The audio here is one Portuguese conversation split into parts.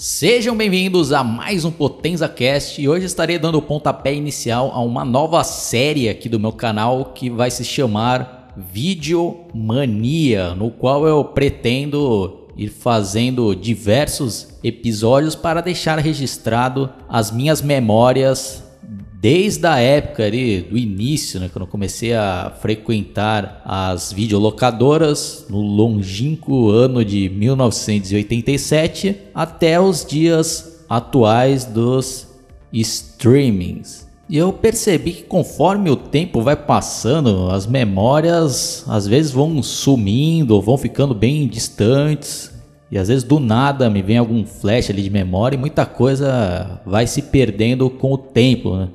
Sejam bem-vindos a mais um Potenza Cast e hoje estarei dando o pontapé inicial a uma nova série aqui do meu canal que vai se chamar Videomania, no qual eu pretendo ir fazendo diversos episódios para deixar registrado as minhas memórias desde a época ali do início, né, quando eu comecei a frequentar as videolocadoras no longínquo ano de 1987 até os dias atuais dos streamings. E eu percebi que conforme o tempo vai passando, as memórias às vezes vão sumindo vão ficando bem distantes. E às vezes do nada me vem algum flash ali de memória e muita coisa vai se perdendo com o tempo, né?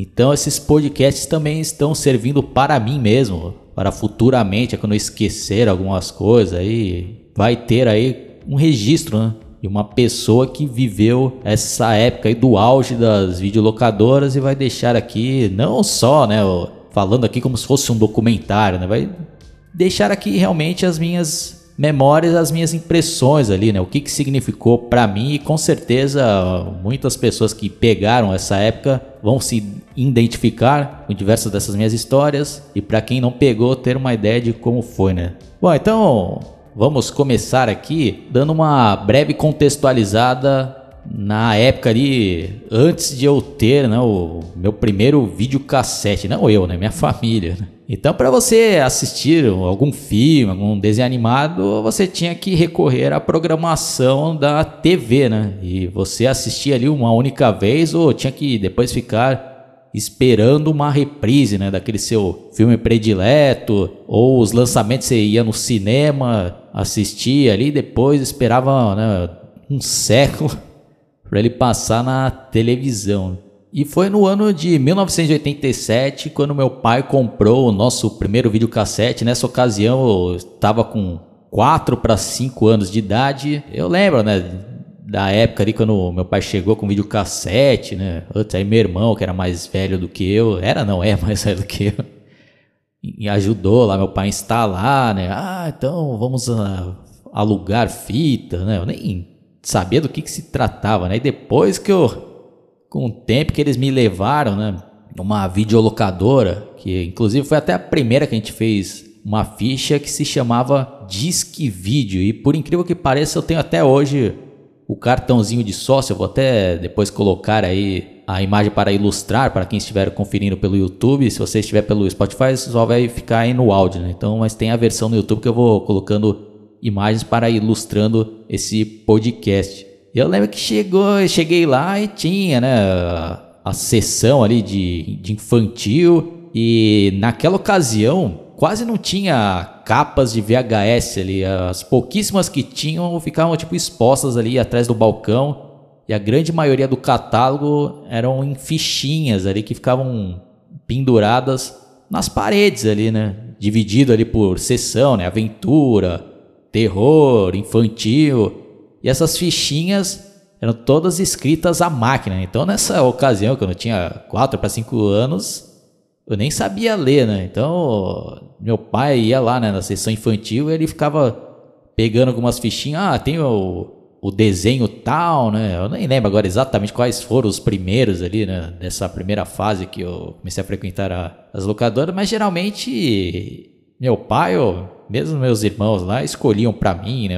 Então esses podcasts também estão servindo para mim mesmo, para futuramente, quando eu esquecer algumas coisas aí, vai ter aí um registro, né? De uma pessoa que viveu essa época aí do auge das videolocadoras e vai deixar aqui, não só, né, falando aqui como se fosse um documentário, né? Vai deixar aqui realmente as minhas memórias, as minhas impressões ali, né? O que, que significou para mim e com certeza muitas pessoas que pegaram essa época vão se identificar com diversas dessas minhas histórias e para quem não pegou ter uma ideia de como foi, né? Bom, então vamos começar aqui dando uma breve contextualizada na época ali antes de eu ter, né, o meu primeiro videocassete, não eu, né, minha família. Né? Então, para você assistir algum filme, algum desenho animado, você tinha que recorrer à programação da TV, né? E você assistia ali uma única vez ou tinha que depois ficar esperando uma reprise, né, daquele seu filme predileto, ou os lançamentos você ia no cinema, assistia ali, depois esperava, né, um século para ele passar na televisão. E foi no ano de 1987 quando meu pai comprou o nosso primeiro videocassete. Nessa ocasião eu estava com 4 para 5 anos de idade. Eu lembro, né, da época ali quando meu pai chegou com videocassete, né? Antes aí meu irmão, que era mais velho do que eu, era não, é mais velho do que eu. E ajudou lá meu pai a instalar, né? Ah, então vamos uh, alugar fita, né? Eu nem sabia do que, que se tratava, né? E depois que eu com o tempo que eles me levaram, né? Uma videolocadora, que inclusive foi até a primeira que a gente fez uma ficha que se chamava Disque Vídeo. E por incrível que pareça, eu tenho até hoje o cartãozinho de sócio. Eu vou até depois colocar aí a imagem para ilustrar para quem estiver conferindo pelo YouTube. Se você estiver pelo Spotify, só vai ficar aí no áudio, né? Então, mas tem a versão no YouTube que eu vou colocando imagens para ilustrando esse podcast. Eu lembro que chegou, cheguei lá e tinha, né, a sessão ali de, de infantil e naquela ocasião quase não tinha capas de VHS ali, as pouquíssimas que tinham ficavam tipo expostas ali atrás do balcão e a grande maioria do catálogo eram em fichinhas ali que ficavam penduradas nas paredes ali, né, dividido ali por sessão, né, aventura, terror, infantil. E essas fichinhas eram todas escritas à máquina. Então, nessa ocasião, quando eu tinha 4 para 5 anos, eu nem sabia ler, né? Então, meu pai ia lá né, na sessão infantil e ele ficava pegando algumas fichinhas. Ah, tem o, o desenho tal, né? Eu nem lembro agora exatamente quais foram os primeiros ali, né? Dessa primeira fase que eu comecei a frequentar a, as locadoras, mas geralmente meu pai, ou mesmo meus irmãos lá, escolhiam para mim, né?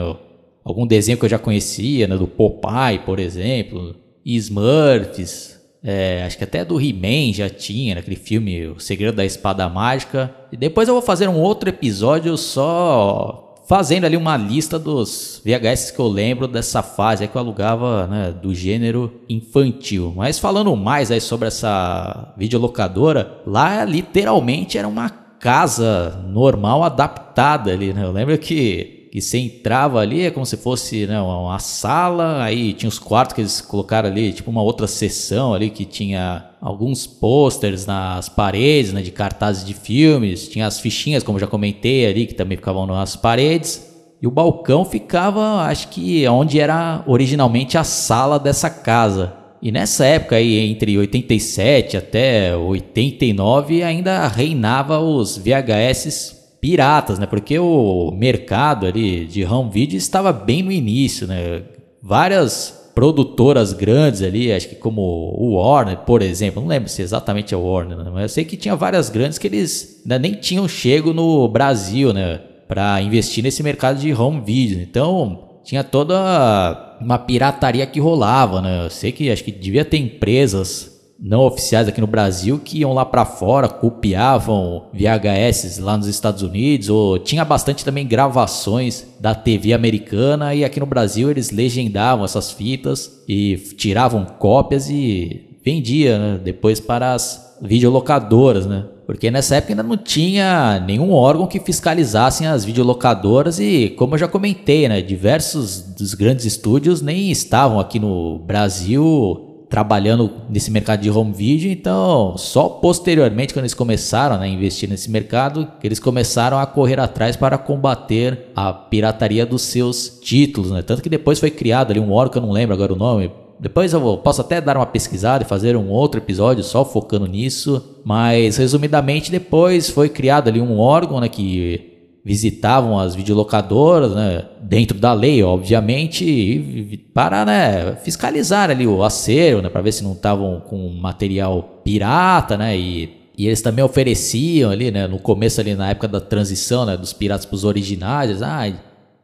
algum desenho que eu já conhecia, né, do Popeye, por exemplo, Smurfs, é, acho que até do He-Man já tinha, naquele filme O Segredo da Espada Mágica. E depois eu vou fazer um outro episódio só fazendo ali uma lista dos VHS que eu lembro dessa fase que eu alugava né, do gênero infantil. Mas falando mais aí sobre essa videolocadora, lá literalmente era uma casa normal adaptada ali, né? Eu lembro que que você entrava ali, é como se fosse né, uma sala, aí tinha os quartos que eles colocaram ali, tipo uma outra seção ali que tinha alguns posters nas paredes, né, de cartazes de filmes, tinha as fichinhas, como já comentei ali, que também ficavam nas paredes. E o balcão ficava, acho que onde era originalmente a sala dessa casa. E nessa época aí, entre 87 até 89, ainda reinava os VHS piratas, né? Porque o mercado ali de home video estava bem no início, né? Várias produtoras grandes ali, acho que como o Warner, por exemplo, não lembro se exatamente é o Warner, né? mas eu sei que tinha várias grandes que eles ainda nem tinham chego no Brasil, né, para investir nesse mercado de home video. Então, tinha toda uma pirataria que rolava, né? Eu sei que acho que devia ter empresas não oficiais aqui no Brasil que iam lá para fora, copiavam VHS lá nos Estados Unidos, ou tinha bastante também gravações da TV americana e aqui no Brasil eles legendavam essas fitas e tiravam cópias e vendia né, depois para as videolocadoras, né? Porque nessa época ainda não tinha nenhum órgão que fiscalizasse as videolocadoras e, como eu já comentei, né, diversos dos grandes estúdios nem estavam aqui no Brasil trabalhando nesse mercado de home video, então só posteriormente quando eles começaram né, a investir nesse mercado, eles começaram a correr atrás para combater a pirataria dos seus títulos, né? Tanto que depois foi criado ali um órgão, eu não lembro agora o nome, depois eu posso até dar uma pesquisada e fazer um outro episódio só focando nisso, mas resumidamente depois foi criado ali um órgão né, que visitavam as videolocadoras, né, dentro da lei, obviamente, para né, fiscalizar ali o acervo, né, para ver se não estavam com material pirata, né, e, e, eles também ofereciam ali, né, no começo ali na época da transição, né, dos piratas para os originais, ah, a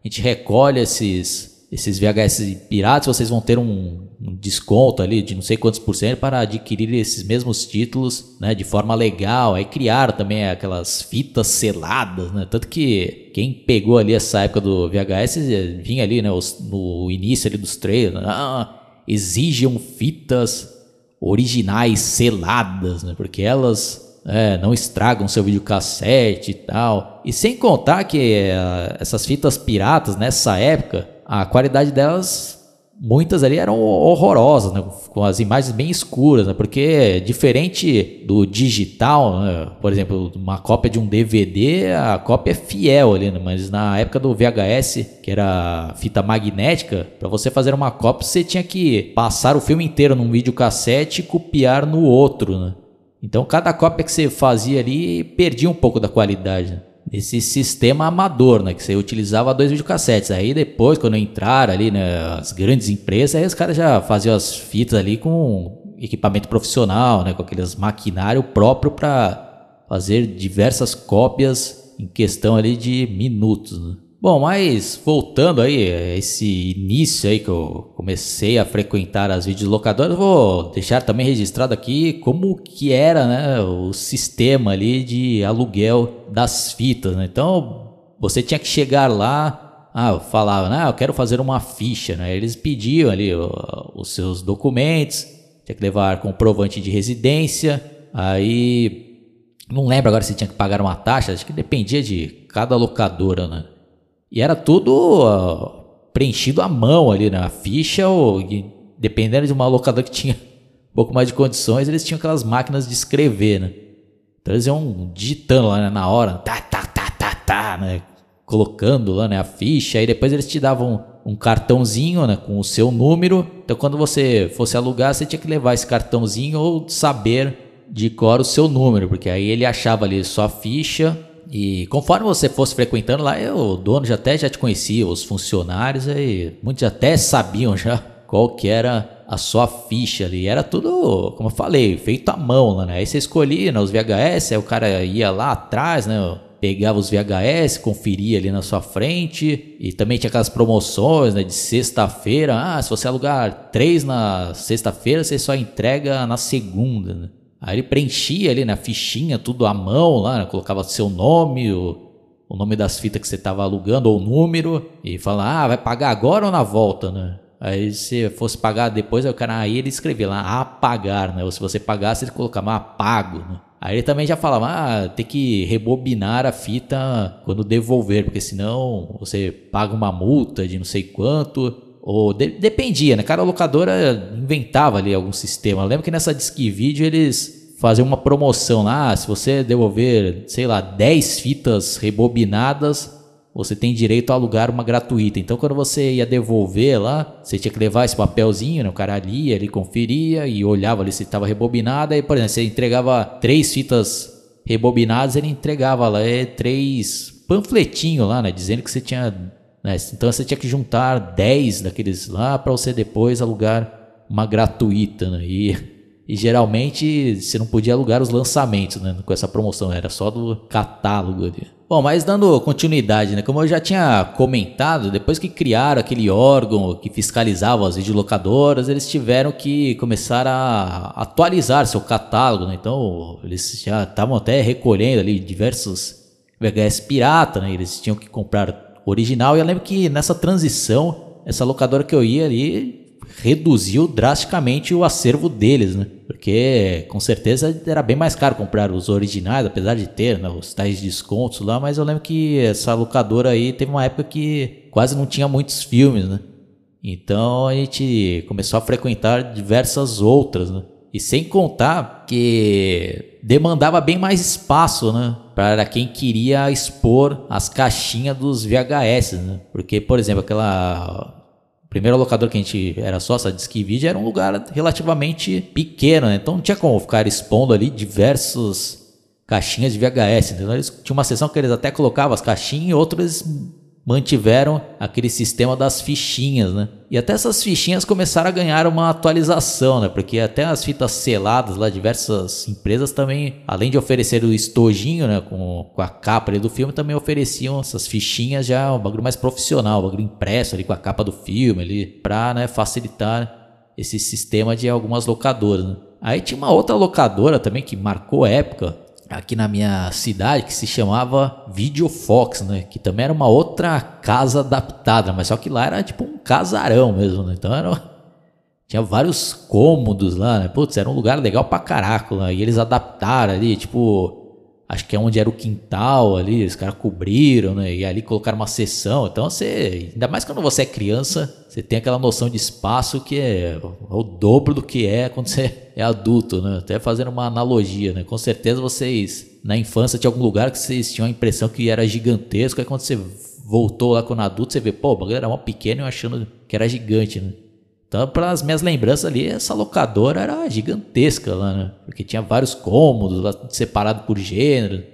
gente recolhe esses esses VHS piratas, vocês vão ter um, um, desconto ali de não sei quantos por cento para adquirir esses mesmos títulos, né, de forma legal. Aí criaram também aquelas fitas seladas, né? Tanto que quem pegou ali essa época do VHS vinha ali, né, os, no início ali dos trailers, ah, exigem fitas originais seladas, né? Porque elas é, não estragam seu videocassete e tal. E sem contar que é, essas fitas piratas nessa época a qualidade delas, muitas ali eram horrorosas, né? com as imagens bem escuras, né? porque diferente do digital, né? por exemplo, uma cópia de um DVD, a cópia é fiel ali, né? mas na época do VHS, que era fita magnética, para você fazer uma cópia você tinha que passar o filme inteiro num videocassete e copiar no outro, né? Então cada cópia que você fazia ali perdia um pouco da qualidade. Esse sistema amador, né? Que você utilizava dois videocassetes. Aí depois, quando entraram ali, né, as grandes empresas, aí os caras já faziam as fitas ali com equipamento profissional, né? Com aqueles maquinário próprio para fazer diversas cópias em questão ali de minutos. Né? Bom, mas voltando aí a esse início aí que eu comecei a frequentar as videolocadoras, vou deixar também registrado aqui como que era, né, o sistema ali de aluguel das fitas, né? Então, você tinha que chegar lá, ah, falava, ah, eu quero fazer uma ficha, né? Eles pediam ali os seus documentos, tinha que levar comprovante de residência, aí não lembro agora se tinha que pagar uma taxa, acho que dependia de cada locadora, né? E era tudo preenchido à mão ali na né? ficha, ou dependendo de uma locadora que tinha um pouco mais de condições, eles tinham aquelas máquinas de escrever, né? Então eles iam digitando lá né, na hora, tá, tá, tá, tá, tá, né? Colocando lá né, a ficha, aí depois eles te davam um cartãozinho né, com o seu número. Então quando você fosse alugar, você tinha que levar esse cartãozinho ou saber de cor o seu número, porque aí ele achava ali sua ficha e conforme você fosse frequentando lá, eu, o dono já até já te conhecia, os funcionários, aí muitos até sabiam já qual que era a sua ficha ali. Era tudo, como eu falei, feito à mão lá, né? Aí você escolhia né, os VHS, aí o cara ia lá atrás, né? Pegava os VHS, conferia ali na sua frente. E também tinha aquelas promoções né, de sexta-feira. Ah, se você alugar três na sexta-feira, você só entrega na segunda. Né? Aí ele preenchia ali na fichinha tudo à mão lá, né? colocava seu nome, o, o nome das fitas que você estava alugando ou o número e falava, ah, vai pagar agora ou na volta, né? Aí se fosse pagar depois, aí o cara aí ele escrevia lá apagar, né? Ou se você pagasse, ele colocava apago, né? Aí ele também já falava, ah, tem que rebobinar a fita quando devolver, porque senão você paga uma multa de não sei quanto. Ou de, dependia, né? Cada locadora inventava ali algum sistema. Eu lembro que nessa Disque Video eles faziam uma promoção lá. Ah, se você devolver, sei lá, 10 fitas rebobinadas, você tem direito a alugar uma gratuita. Então, quando você ia devolver lá, você tinha que levar esse papelzinho, né? o cara lia, ele conferia e olhava ali se estava rebobinada. E, por exemplo, você entregava três fitas rebobinadas, ele entregava lá é, três panfletinhos lá, né? Dizendo que você tinha Né? Então você tinha que juntar 10 daqueles lá para você depois alugar uma gratuita. Né? E, e geralmente você não podia alugar os lançamentos né? com essa promoção, era só do catálogo ali. Bom, mas dando continuidade, né? Como eu já tinha comentado, depois que criaram aquele órgão que fiscalizava as videolocadoras, eles tiveram que começar a atualizar seu catálogo, né? Então, eles já estavam até recolhendo ali diversos VHS pirata, né? Eles tinham que comprar original. E eu lembro que nessa transição, essa locadora que eu ia ali reduziu drasticamente o acervo deles, né? Porque com certeza era bem mais caro comprar os originais, apesar de ter né, os tais descontos lá, mas eu lembro que essa locadora aí teve uma época que quase não tinha muitos filmes, né? Então a gente começou a frequentar diversas outras, né? E sem contar que demandava bem mais espaço, né? Para quem queria expor as caixinhas dos VHS, né? Porque, por exemplo, aquela primeiro locador que a gente era sócio, a Disque Video, era um lugar relativamente pequeno, né? Então não tinha como ficar expondo ali diversos caixinhas de VHS, entendeu? Eles tinham uma seção que eles até colocavam as caixinhas e outros mantiveram aquele sistema das fichinhas, né? E até essas fichinhas começaram a ganhar uma atualização, né? Porque até as fitas seladas lá, diversas empresas também, além de oferecer o estojinho, né? Com, com a capa ali do filme, também ofereciam essas fichinhas já um bagulho mais profissional, um bagulho impresso ali com a capa do filme ali, pra né, facilitar esse sistema de algumas locadoras, né? Aí tinha uma outra locadora também que marcou época, aqui na minha cidade que se chamava Videofox, né? Que também era uma outra casa adaptada, mas só que lá era tipo um casarão mesmo, né? Então era, tinha vários cômodos lá, né? Putz, era um lugar legal pra caraca lá. E eles adaptaram ali, tipo, acho que é onde era o quintal ali, os caras cobriram, né? E ali colocaram uma sessão. Então você, ainda mais quando você é criança, você tem aquela noção de espaço que é o dobro do que é quando você é adulto, né? Até fazendo uma analogia, né? Com certeza vocês, na infância, tinha algum lugar que vocês tinham a impressão que era gigantesco, aí quando você voltou lá quando adulto, você vê, pô, o bagulho era mó pequeno e eu achando que era gigante, né? Então, para as minhas lembranças ali, essa locadora era gigantesca lá, né? Porque tinha vários cômodos, separado por gênero.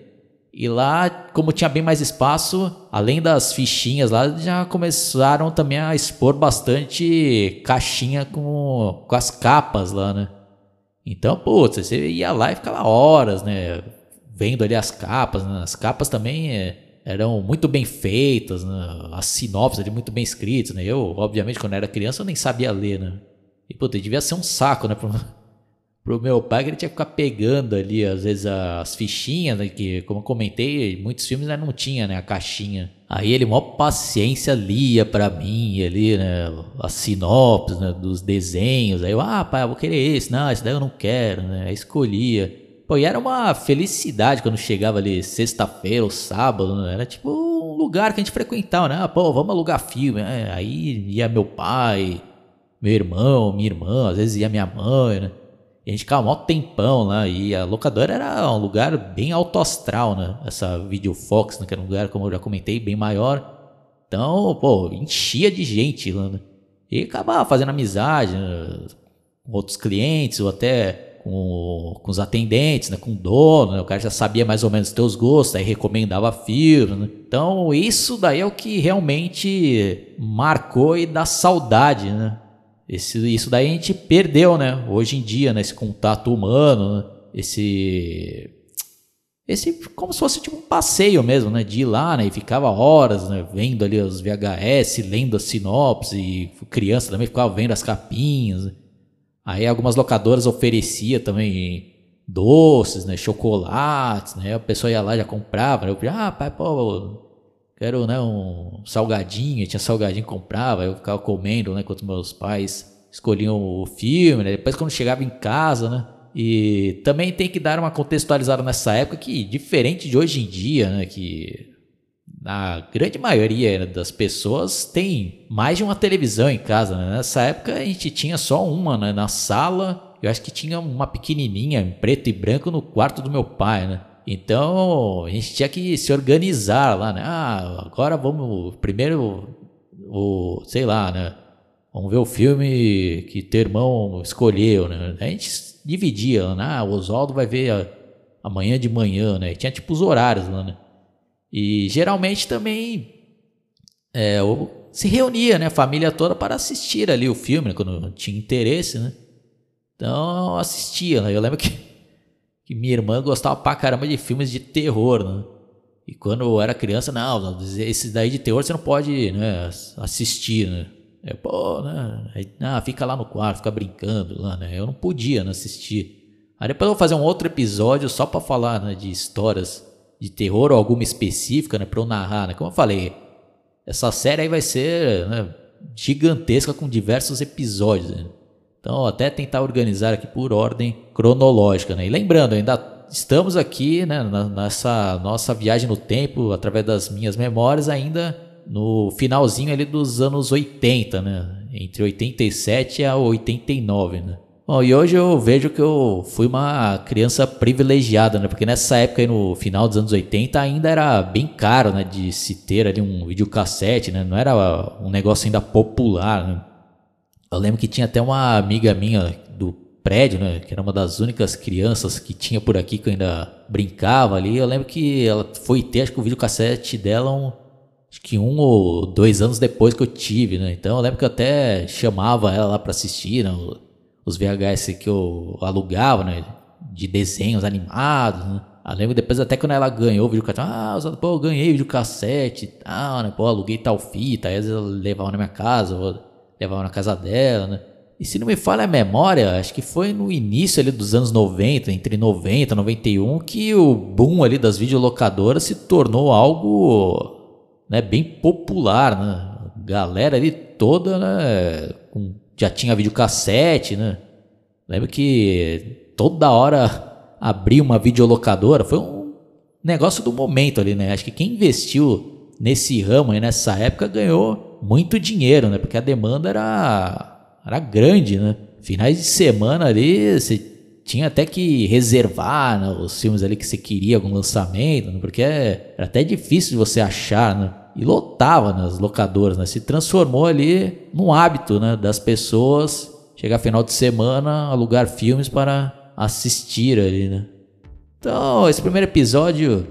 E lá, como tinha bem mais espaço, além das fichinhas lá, já começaram também a expor bastante caixinha com, com as capas lá, né? Então, putz, você ia lá e ficava horas, né? Vendo ali as capas, né? As capas também é, eram muito bem feitas, né? as sinopses ali muito bem escritas, né? Eu, obviamente, quando era criança, eu nem sabia ler, né? E, puta, devia ser um saco, né? Pro, pro meu pai, que ele tinha que ficar pegando ali, às vezes, as fichinhas, né? Que, como eu comentei, muitos filmes né, não tinha, né? A caixinha. Aí ele, maior paciência, lia para mim ali, né? As sinopses né, dos desenhos. Aí eu, ah, pai, eu vou querer esse. Não, esse daí eu não quero, né? Aí escolhia. Pô, e era uma felicidade quando chegava ali sexta-feira ou sábado, né? Era tipo um lugar que a gente frequentava, né? Ah, pô, vamos alugar filme. É, aí ia meu pai, meu irmão, minha irmã, às vezes ia minha mãe, né? E a gente ficava um tempão lá. E a locadora era um lugar bem alto astral, né? Essa Videofox, né? Que era um lugar, como eu já comentei, bem maior. Então, pô, enchia de gente lá, né? E acabava fazendo amizade né? com outros clientes ou até com, com os atendentes, né, com o dono, né, o cara já sabia mais ou menos os teus gostos, aí recomendava filme. Né? Então, isso daí é o que realmente marcou e dá saudade, né? Esse, isso daí a gente perdeu, né? Hoje em dia, né? Esse contato humano, né? esse esse como se fosse tipo um passeio mesmo, né? De ir lá, né? E ficava horas, né? Vendo ali os VHS, lendo a sinopse, e criança também ficava vendo as capinhas. Né? Aí algumas locadoras oferecia também doces, né, chocolates, né? A pessoa ia lá já comprava? Eu ah, pai, pô, quero, né, um salgadinho, tinha salgadinho comprava, eu ficava comendo, né, enquanto meus pais escolhiam o filme, né? Depois quando chegava em casa, né? E também tem que dar uma contextualizada nessa época que diferente de hoje em dia, né, que a grande maioria das pessoas tem mais de uma televisão em casa. Né? Nessa época a gente tinha só uma né? na sala. Eu acho que tinha uma pequenininha em preto e branco no quarto do meu pai, né? Então a gente tinha que se organizar lá, né? Ah, agora vamos primeiro o, sei lá, né? Vamos ver o filme que teu irmão escolheu, né? A gente dividia, né? Ah, o Oswaldo vai ver amanhã de manhã, né? Tinha tipo os horários lá, né? E geralmente também é, se reunia, né, a família toda para assistir ali o filme, né, quando tinha interesse, né? Então assistia, né? Eu lembro que, que minha irmã gostava pra caramba de filmes de terror, né? E quando eu era criança, não, esses daí de terror você não pode né, assistir, né? É, pô, né? Aí, ah, fica lá no quarto, fica brincando lá, né? Eu não podia né, assistir. Aí depois eu vou fazer um outro episódio só para falar né, de histórias de terror ou alguma específica, né? Pra eu narrar, né? Como eu falei, essa série aí vai ser né, gigantesca com diversos episódios, né? Então, até tentar organizar aqui por ordem cronológica, né? E lembrando, ainda estamos aqui, né, nessa nossa viagem no tempo, através das minhas memórias, ainda no finalzinho ali dos anos 80, né? Entre 87 a 89, né? Bom, e hoje eu vejo que eu fui uma criança privilegiada, né? Porque nessa época aí, no final dos anos 80 ainda era bem caro, né? De se ter ali um videocassete, né? Não era um negócio ainda popular, né? Eu lembro que tinha até uma amiga minha do prédio, né? Que era uma das únicas crianças que tinha por aqui que eu ainda brincava ali. Eu lembro que ela foi ter, acho que o videocassete dela um, acho que um ou dois anos depois que eu tive, né? Então eu lembro que eu até chamava ela lá para assistir, né? Os VHS que eu alugava, né? De desenhos animados, né? Eu lembro depois até quando ela ganhou o videocassete, ah, pô, eu ganhei videocassete e tal, né? Pô, aluguei tal fita, aí às vezes eu levava na minha casa, ou levava na casa dela, né? E se não me falha a memória, acho que foi no início ali dos anos 90, entre 90 e 91, que o boom ali das videolocadoras se tornou algo né, bem popular, né? Galera ali toda, né, com já tinha videocassete, né? Lembro que toda hora abria uma videolocadora, foi um negócio do momento ali, né? Acho que quem investiu nesse ramo aí nessa época ganhou muito dinheiro, né? Porque a demanda era, era grande, né? Finais de semana ali, você tinha até que reservar né, os filmes ali que você queria algum lançamento, né? porque era até difícil de você achar, né? E lotava nas locadoras, né? Se transformou ali num hábito, né, das pessoas chegar final de semana, alugar filmes para assistir ali, né? Então, esse primeiro episódio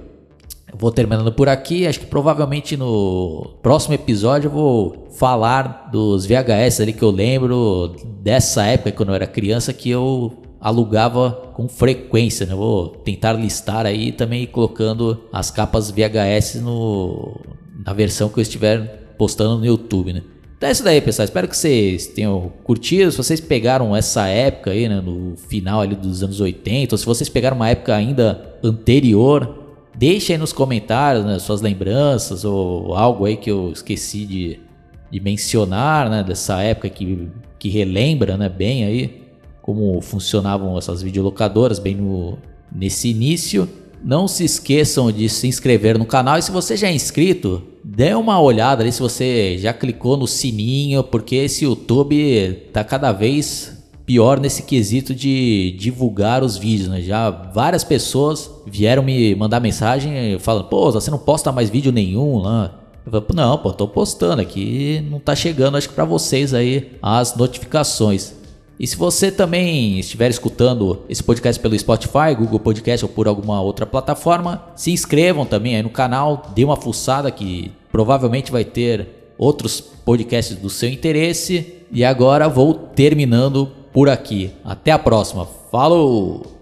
eu vou terminando por aqui. Acho que provavelmente no próximo episódio eu vou falar dos VHS ali que eu lembro dessa época quando eu era criança que eu alugava com frequência, né? Vou tentar listar aí também colocando as capas VHS no, na versão que eu estiver postando no YouTube, né? Então é isso daí, pessoal. Espero que vocês tenham curtido. Se vocês pegaram essa época aí, né, no final ali dos anos 80, ou se vocês pegaram uma época ainda anterior, deixe aí nos comentários, né, suas lembranças ou algo aí que eu esqueci de, de mencionar, né, dessa época que, que relembra, né, bem aí como funcionavam essas videolocadoras bem no, nesse início. Não se esqueçam de se inscrever no canal e se você já é inscrito, dê uma olhada ali se você já clicou no sininho, porque esse YouTube tá cada vez pior nesse quesito de divulgar os vídeos, né? Já várias pessoas vieram me mandar mensagem falando: "Pô, você não posta mais vídeo nenhum lá". Eu falei, não, pô, tô postando aqui, não tá chegando acho que para vocês aí as notificações. E se você também estiver escutando esse podcast pelo Spotify, Google Podcast ou por alguma outra plataforma, se inscrevam também aí no canal, dê uma fuçada que provavelmente vai ter outros podcasts do seu interesse. E agora vou terminando por aqui. Até a próxima. Falou!